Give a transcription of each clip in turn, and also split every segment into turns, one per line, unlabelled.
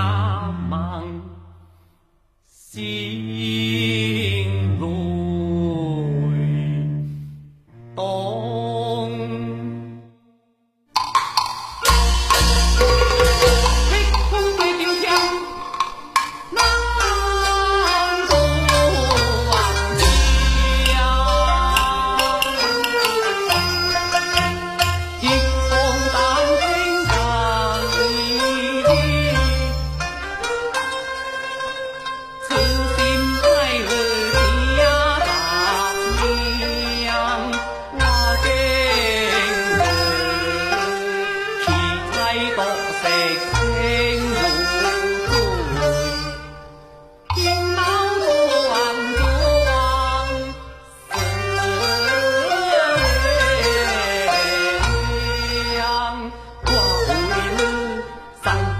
now.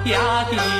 呀的。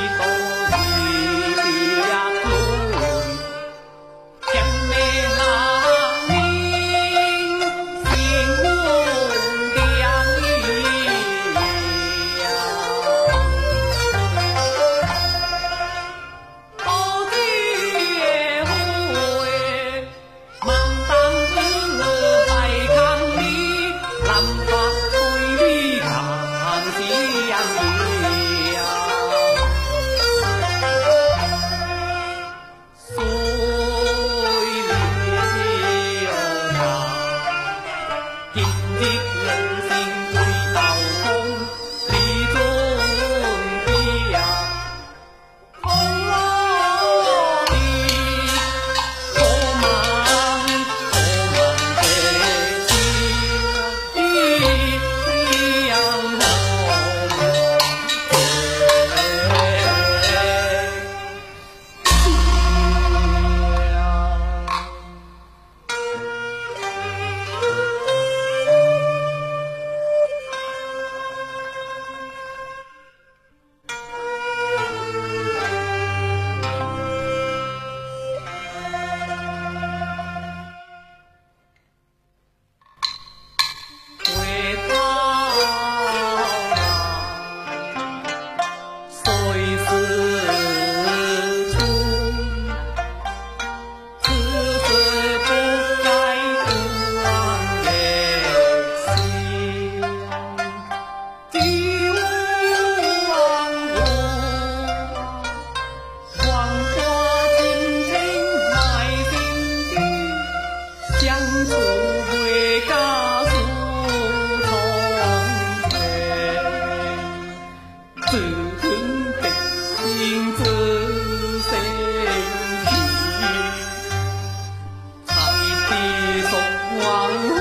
哇哦